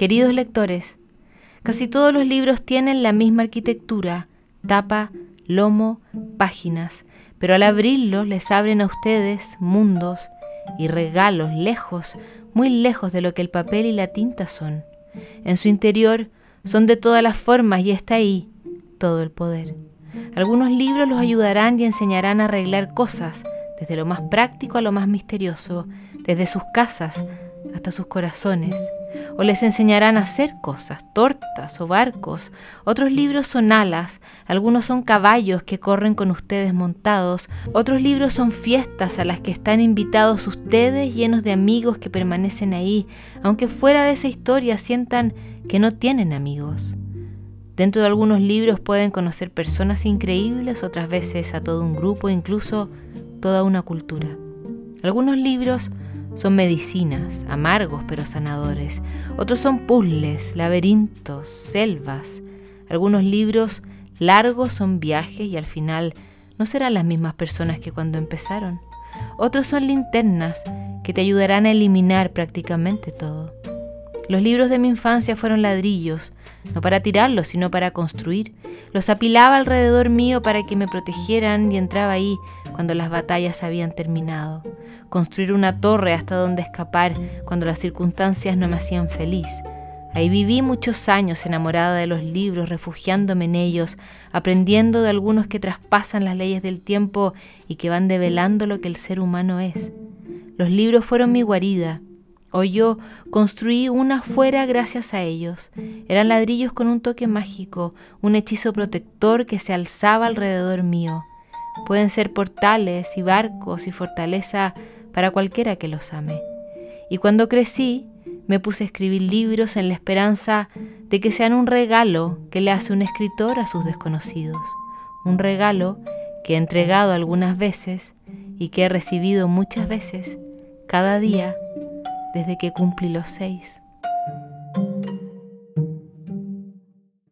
Queridos lectores, casi todos los libros tienen la misma arquitectura, tapa, lomo, páginas, pero al abrirlos les abren a ustedes mundos y regalos lejos, muy lejos de lo que el papel y la tinta son. En su interior son de todas las formas y está ahí todo el poder. Algunos libros los ayudarán y enseñarán a arreglar cosas, desde lo más práctico a lo más misterioso, desde sus casas hasta sus corazones. O les enseñarán a hacer cosas, tortas o barcos. Otros libros son alas, algunos son caballos que corren con ustedes montados. Otros libros son fiestas a las que están invitados ustedes llenos de amigos que permanecen ahí, aunque fuera de esa historia sientan que no tienen amigos. Dentro de algunos libros pueden conocer personas increíbles, otras veces a todo un grupo, incluso toda una cultura. Algunos libros son medicinas, amargos pero sanadores. Otros son puzzles, laberintos, selvas. Algunos libros largos son viajes y al final no serán las mismas personas que cuando empezaron. Otros son linternas que te ayudarán a eliminar prácticamente todo. Los libros de mi infancia fueron ladrillos, no para tirarlos, sino para construir. Los apilaba alrededor mío para que me protegieran y entraba ahí cuando las batallas habían terminado. Construir una torre hasta donde escapar cuando las circunstancias no me hacían feliz. Ahí viví muchos años enamorada de los libros, refugiándome en ellos, aprendiendo de algunos que traspasan las leyes del tiempo y que van develando lo que el ser humano es. Los libros fueron mi guarida, Hoy yo construí una fuera gracias a ellos. Eran ladrillos con un toque mágico, un hechizo protector que se alzaba alrededor mío. Pueden ser portales y barcos y fortaleza para cualquiera que los ame. Y cuando crecí, me puse a escribir libros en la esperanza de que sean un regalo que le hace un escritor a sus desconocidos. Un regalo que he entregado algunas veces y que he recibido muchas veces, cada día desde que cumplí los seis.